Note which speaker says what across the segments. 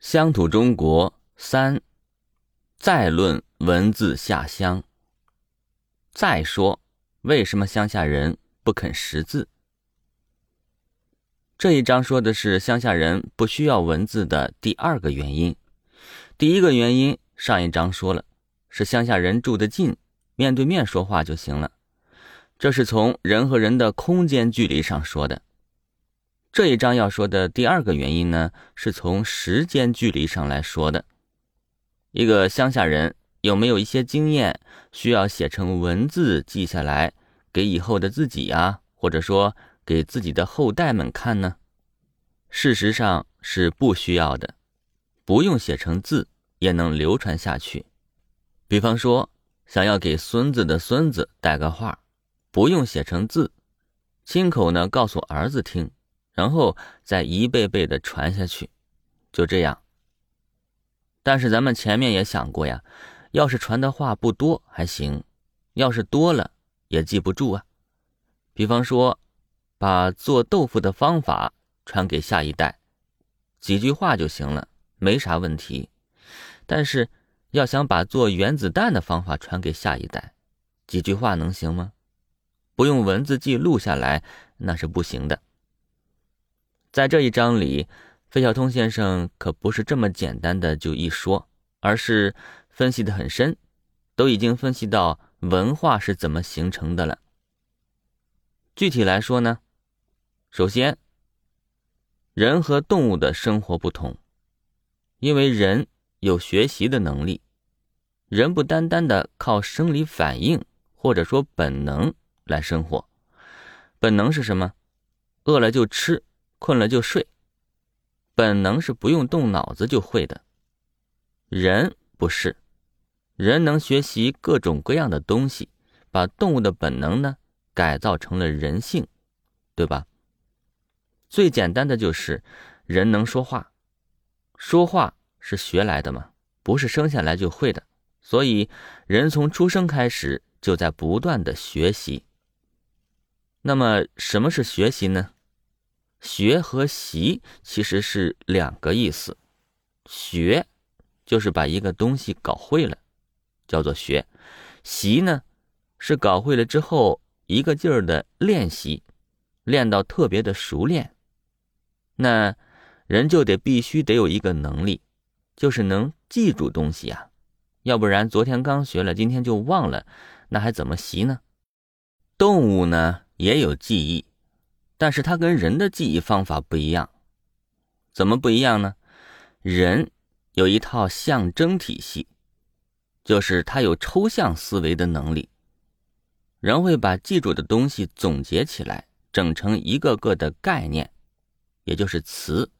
Speaker 1: 乡土中国三，再论文字下乡。再说，为什么乡下人不肯识字？这一章说的是乡下人不需要文字的第二个原因。第一个原因，上一章说了，是乡下人住得近，面对面说话就行了。这是从人和人的空间距离上说的。这一章要说的第二个原因呢，是从时间距离上来说的。一个乡下人有没有一些经验需要写成文字记下来，给以后的自己呀，或者说给自己的后代们看呢？事实上是不需要的，不用写成字也能流传下去。比方说，想要给孙子的孙子带个话，不用写成字，亲口呢告诉儿子听。然后再一辈辈的传下去，就这样。但是咱们前面也想过呀，要是传的话不多还行，要是多了也记不住啊。比方说，把做豆腐的方法传给下一代，几句话就行了，没啥问题。但是要想把做原子弹的方法传给下一代，几句话能行吗？不用文字记录下来，那是不行的。在这一章里，费孝通先生可不是这么简单的就一说，而是分析的很深，都已经分析到文化是怎么形成的了。具体来说呢，首先，人和动物的生活不同，因为人有学习的能力，人不单单的靠生理反应或者说本能来生活，本能是什么？饿了就吃。困了就睡，本能是不用动脑子就会的。人不是，人能学习各种各样的东西，把动物的本能呢改造成了人性，对吧？最简单的就是人能说话，说话是学来的嘛，不是生下来就会的。所以人从出生开始就在不断的学习。那么什么是学习呢？学和习其实是两个意思，学就是把一个东西搞会了，叫做学；习呢是搞会了之后一个劲儿的练习，练到特别的熟练。那人就得必须得有一个能力，就是能记住东西啊，要不然昨天刚学了，今天就忘了，那还怎么习呢？动物呢也有记忆。但是它跟人的记忆方法不一样，怎么不一样呢？人有一套象征体系，就是他有抽象思维的能力。人会把记住的东西总结起来，整成一个个的概念，也就是词，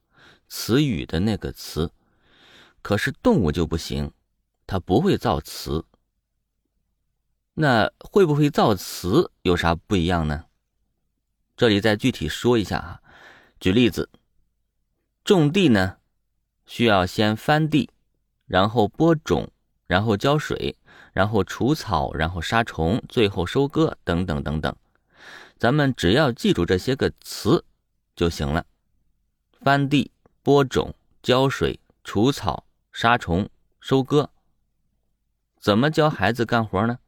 Speaker 1: 词语的那个词。可是动物就不行，它不会造词。那会不会造词有啥不一样呢？这里再具体说一下啊，举例子，种地呢，需要先翻地，然后播种，然后浇水，然后除草，然后杀虫，最后收割，等等等等。咱们只要记住这些个词就行了。翻地、播种、浇水、除草、杀虫、收割。怎么教孩子干活呢？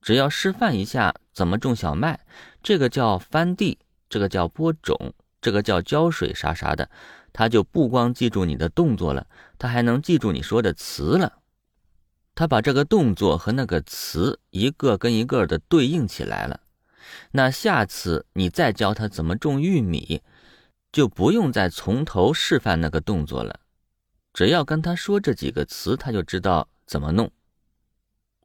Speaker 1: 只要示范一下怎么种小麦，这个叫翻地，这个叫播种，这个叫浇水，啥啥的，他就不光记住你的动作了，他还能记住你说的词了。他把这个动作和那个词一个跟一个的对应起来了。那下次你再教他怎么种玉米，就不用再从头示范那个动作了，只要跟他说这几个词，他就知道怎么弄。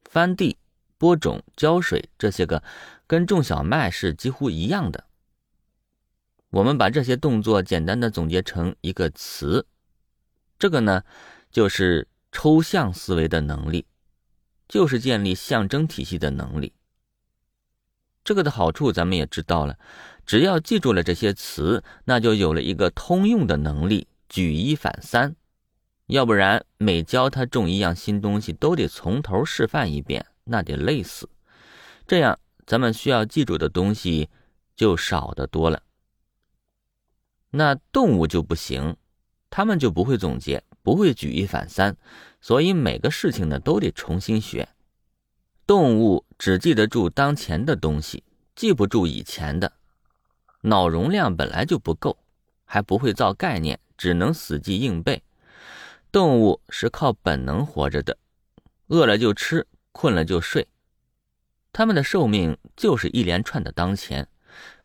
Speaker 1: 翻地。播种、浇水这些个，跟种小麦是几乎一样的。我们把这些动作简单的总结成一个词，这个呢，就是抽象思维的能力，就是建立象征体系的能力。这个的好处咱们也知道了，只要记住了这些词，那就有了一个通用的能力，举一反三。要不然每教他种一样新东西，都得从头示范一遍。那得累死，这样咱们需要记住的东西就少得多了。那动物就不行，他们就不会总结，不会举一反三，所以每个事情呢都得重新学。动物只记得住当前的东西，记不住以前的，脑容量本来就不够，还不会造概念，只能死记硬背。动物是靠本能活着的，饿了就吃，困了就睡。他们的寿命就是一连串的当前，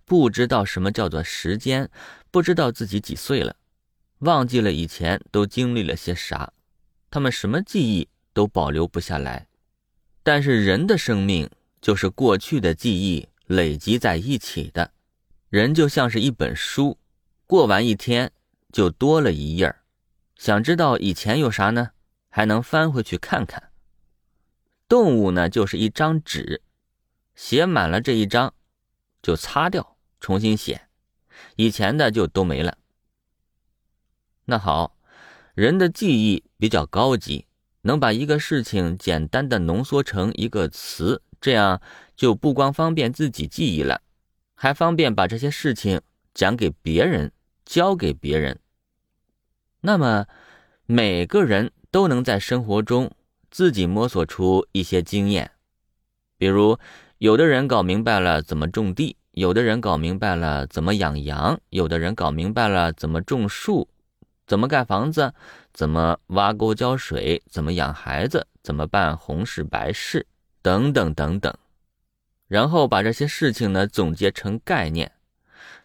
Speaker 1: 不知道什么叫做时间，不知道自己几岁了，忘记了以前都经历了些啥，他们什么记忆都保留不下来。但是人的生命就是过去的记忆累积在一起的，人就像是一本书，过完一天就多了一页。想知道以前有啥呢？还能翻回去看看。动物呢，就是一张纸，写满了这一张，就擦掉，重新写，以前的就都没了。那好，人的记忆比较高级，能把一个事情简单的浓缩成一个词，这样就不光方便自己记忆了，还方便把这些事情讲给别人，教给别人。那么，每个人都能在生活中自己摸索出一些经验，比如，有的人搞明白了怎么种地，有的人搞明白了怎么养羊，有的人搞明白了怎么种树，怎么盖房子，怎么挖沟浇水，怎么养孩子，怎么办红事白事，等等等等。然后把这些事情呢总结成概念，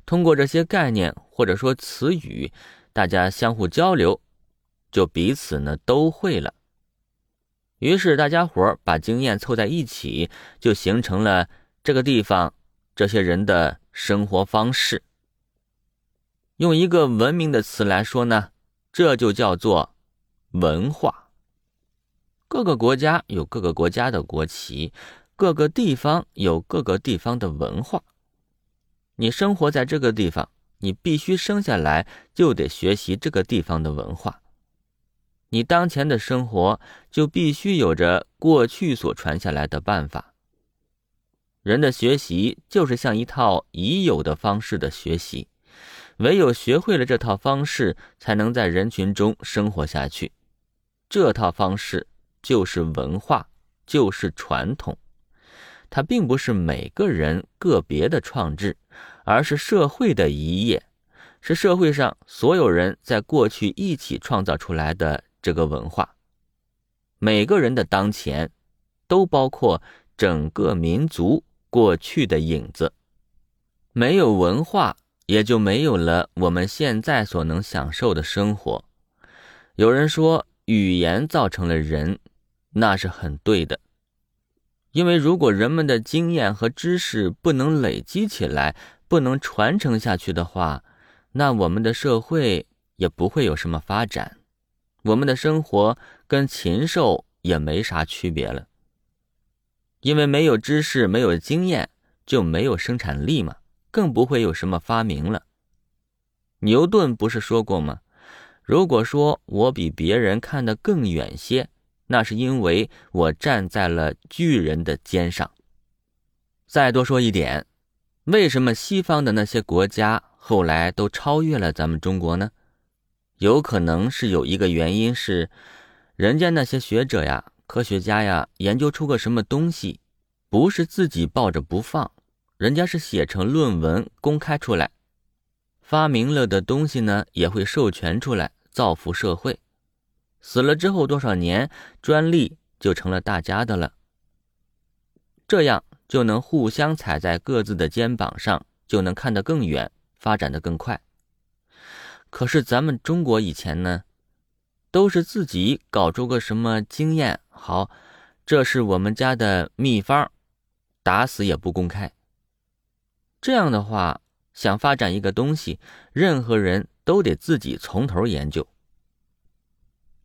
Speaker 1: 通过这些概念或者说词语。大家相互交流，就彼此呢都会了。于是大家伙把经验凑在一起，就形成了这个地方这些人的生活方式。用一个文明的词来说呢，这就叫做文化。各个国家有各个国家的国旗，各个地方有各个地方的文化。你生活在这个地方。你必须生下来就得学习这个地方的文化，你当前的生活就必须有着过去所传下来的办法。人的学习就是像一套已有的方式的学习，唯有学会了这套方式，才能在人群中生活下去。这套方式就是文化，就是传统，它并不是每个人个别的创制。而是社会的一页，是社会上所有人在过去一起创造出来的这个文化。每个人的当前，都包括整个民族过去的影子。没有文化，也就没有了我们现在所能享受的生活。有人说，语言造成了人，那是很对的。因为如果人们的经验和知识不能累积起来，不能传承下去的话，那我们的社会也不会有什么发展，我们的生活跟禽兽也没啥区别了。因为没有知识、没有经验，就没有生产力嘛，更不会有什么发明了。牛顿不是说过吗？如果说我比别人看得更远些，那是因为我站在了巨人的肩上。再多说一点。为什么西方的那些国家后来都超越了咱们中国呢？有可能是有一个原因是，人家那些学者呀、科学家呀，研究出个什么东西，不是自己抱着不放，人家是写成论文公开出来，发明了的东西呢也会授权出来，造福社会。死了之后多少年，专利就成了大家的了。这样。就能互相踩在各自的肩膀上，就能看得更远，发展的更快。可是咱们中国以前呢，都是自己搞出个什么经验，好，这是我们家的秘方，打死也不公开。这样的话，想发展一个东西，任何人都得自己从头研究。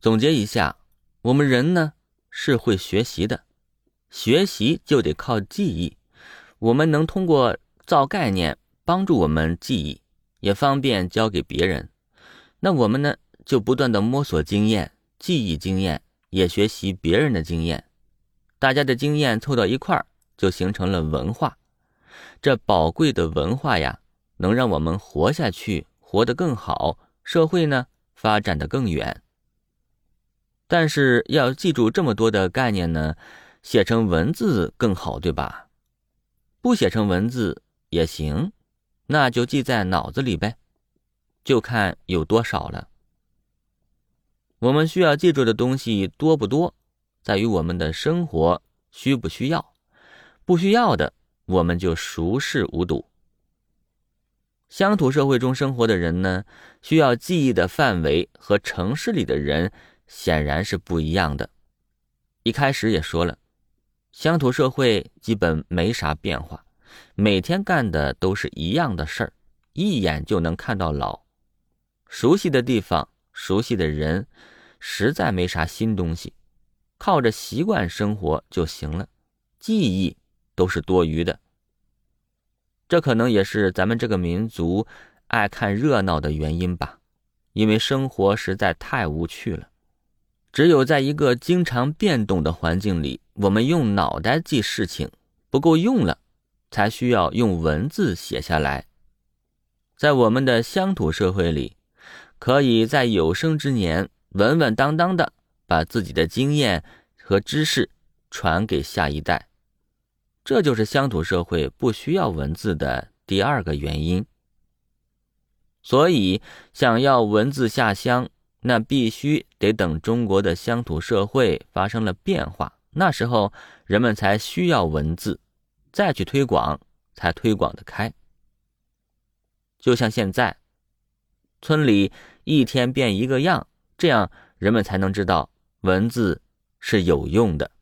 Speaker 1: 总结一下，我们人呢是会学习的。学习就得靠记忆，我们能通过造概念帮助我们记忆，也方便教给别人。那我们呢，就不断的摸索经验、记忆经验，也学习别人的经验。大家的经验凑到一块儿，就形成了文化。这宝贵的文化呀，能让我们活下去，活得更好，社会呢发展的更远。但是要记住这么多的概念呢，写成文字更好，对吧？不写成文字也行，那就记在脑子里呗，就看有多少了。我们需要记住的东西多不多，在于我们的生活需不需要，不需要的我们就熟视无睹。乡土社会中生活的人呢，需要记忆的范围和城市里的人。显然是不一样的。一开始也说了，乡土社会基本没啥变化，每天干的都是一样的事儿，一眼就能看到老。熟悉的地方，熟悉的人，实在没啥新东西，靠着习惯生活就行了，记忆都是多余的。这可能也是咱们这个民族爱看热闹的原因吧，因为生活实在太无趣了。只有在一个经常变动的环境里，我们用脑袋记事情不够用了，才需要用文字写下来。在我们的乡土社会里，可以在有生之年稳稳当当的把自己的经验和知识传给下一代。这就是乡土社会不需要文字的第二个原因。所以，想要文字下乡。那必须得等中国的乡土社会发生了变化，那时候人们才需要文字，再去推广，才推广得开。就像现在，村里一天变一个样，这样人们才能知道文字是有用的。